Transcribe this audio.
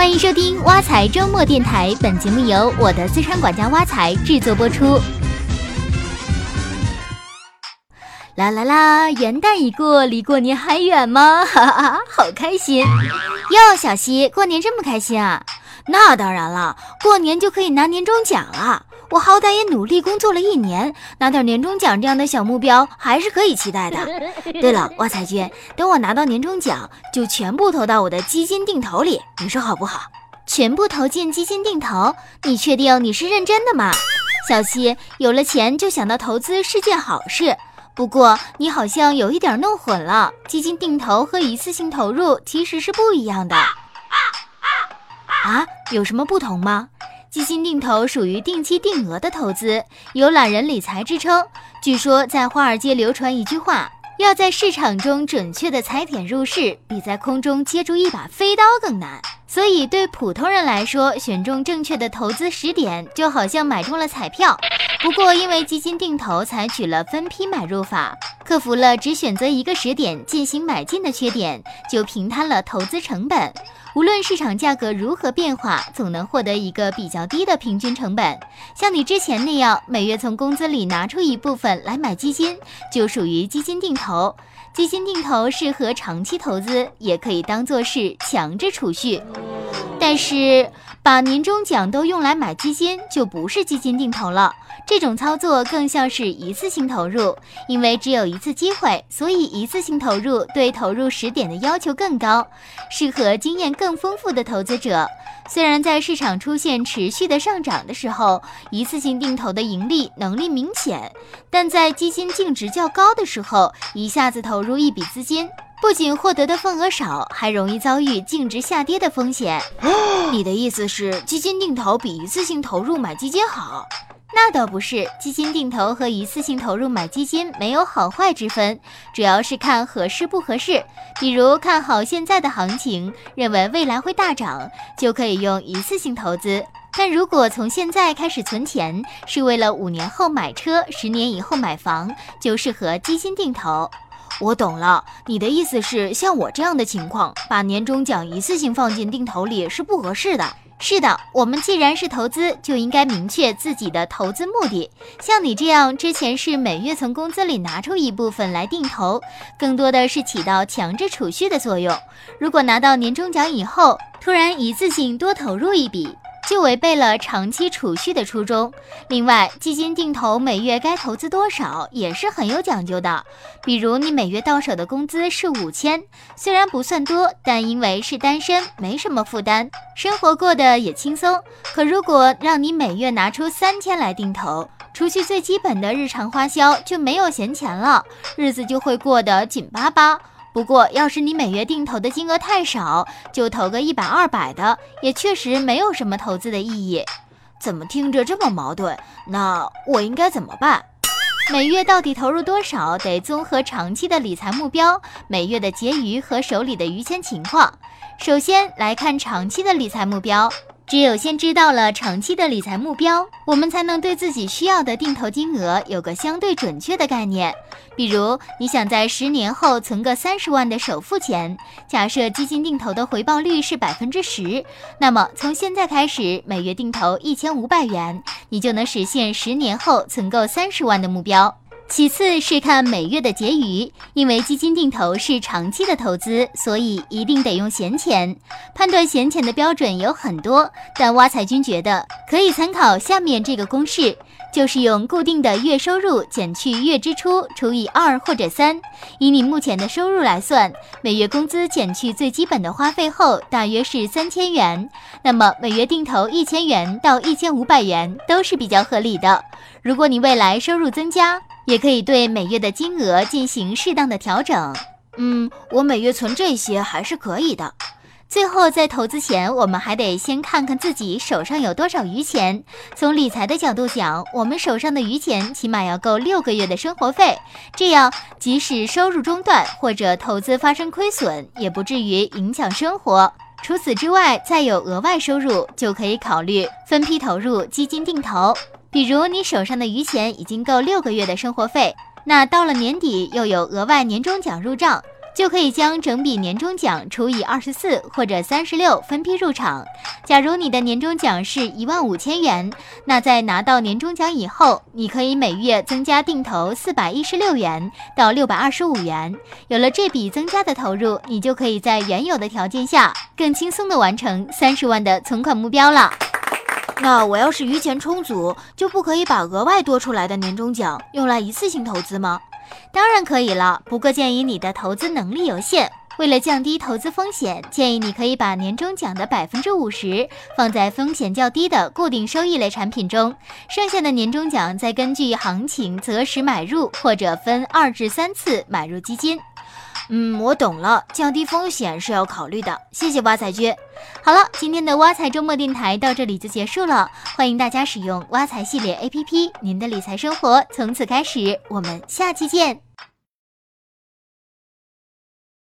欢迎收听挖财周末电台，本节目由我的资产管家挖财制作播出。啦啦啦！元旦已过，离过年还远吗？哈哈，好开心哟！小西，过年这么开心啊？那当然了，过年就可以拿年终奖了。我好歹也努力工作了一年，拿点年终奖这样的小目标还是可以期待的。对了，挖彩君，等我拿到年终奖，就全部投到我的基金定投里，你说好不好？全部投进基金定投？你确定你是认真的吗？小溪，有了钱就想到投资是件好事，不过你好像有一点弄混了，基金定投和一次性投入其实是不一样的。啊，有什么不同吗？基金定投属于定期定额的投资，有懒人理财之称。据说在华尔街流传一句话：要在市场中准确的踩点入市，比在空中接住一把飞刀更难。所以对普通人来说，选中正确的投资时点，就好像买中了彩票。不过因为基金定投采取了分批买入法，克服了只选择一个时点进行买进的缺点，就平摊了投资成本。无论市场价格如何变化，总能获得一个比较低的平均成本。像你之前那样，每月从工资里拿出一部分来买基金，就属于基金定投。基金定投适合长期投资，也可以当做是强制储蓄。但是，把年终奖都用来买基金，就不是基金定投了。这种操作更像是一次性投入，因为只有一次机会，所以一次性投入对投入时点的要求更高，适合经验更丰富的投资者。虽然在市场出现持续的上涨的时候，一次性定投的盈利能力明显，但在基金净值较高的时候，一下子投入一笔资金，不仅获得的份额少，还容易遭遇净值下跌的风险。你的意思是，基金定投比一次性投入买基金好？那倒不是，基金定投和一次性投入买基金没有好坏之分，主要是看合适不合适。比如看好现在的行情，认为未来会大涨，就可以用一次性投资；但如果从现在开始存钱，是为了五年后买车、十年以后买房，就适合基金定投。我懂了，你的意思是，像我这样的情况，把年终奖一次性放进定投里是不合适的。是的，我们既然是投资，就应该明确自己的投资目的。像你这样，之前是每月从工资里拿出一部分来定投，更多的是起到强制储蓄的作用。如果拿到年终奖以后，突然一次性多投入一笔。就违背了长期储蓄的初衷。另外，基金定投每月该投资多少也是很有讲究的。比如，你每月到手的工资是五千，虽然不算多，但因为是单身，没什么负担，生活过得也轻松。可如果让你每月拿出三千来定投，除去最基本的日常花销，就没有闲钱了，日子就会过得紧巴巴。不过，要是你每月定投的金额太少，就投个一百二百的，也确实没有什么投资的意义。怎么听着这么矛盾？那我应该怎么办？每月到底投入多少，得综合长期的理财目标、每月的结余和手里的余钱情况。首先来看长期的理财目标。只有先知道了长期的理财目标，我们才能对自己需要的定投金额有个相对准确的概念。比如，你想在十年后存个三十万的首付钱，假设基金定投的回报率是百分之十，那么从现在开始，每月定投一千五百元，你就能实现十年后存够三十万的目标。其次是看每月的结余，因为基金定投是长期的投资，所以一定得用闲钱。判断闲钱的标准有很多，但挖财君觉得可以参考下面这个公式，就是用固定的月收入减去月支出除以二或者三。以你目前的收入来算，每月工资减去最基本的花费后，大约是三千元。那么每月定投一千元到一千五百元都是比较合理的。如果你未来收入增加，也可以对每月的金额进行适当的调整。嗯，我每月存这些还是可以的。最后，在投资前，我们还得先看看自己手上有多少余钱。从理财的角度讲，我们手上的余钱起码要够六个月的生活费，这样即使收入中断或者投资发生亏损，也不至于影响生活。除此之外，再有额外收入，就可以考虑分批投入基金定投。比如你手上的余钱已经够六个月的生活费，那到了年底又有额外年终奖入账，就可以将整笔年终奖除以二十四或者三十六分批入场。假如你的年终奖是一万五千元，那在拿到年终奖以后，你可以每月增加定投四百一十六元到六百二十五元。有了这笔增加的投入，你就可以在原有的条件下更轻松的完成三十万的存款目标了。那我要是余钱充足，就不可以把额外多出来的年终奖用来一次性投资吗？当然可以了，不过鉴于你的投资能力有限，为了降低投资风险，建议你可以把年终奖的百分之五十放在风险较低的固定收益类产品中，剩下的年终奖再根据行情择时买入，或者分二至三次买入基金。嗯，我懂了，降低风险是要考虑的。谢谢挖财君。好了，今天的挖财周末电台到这里就结束了。欢迎大家使用挖财系列 APP，您的理财生活从此开始。我们下期见。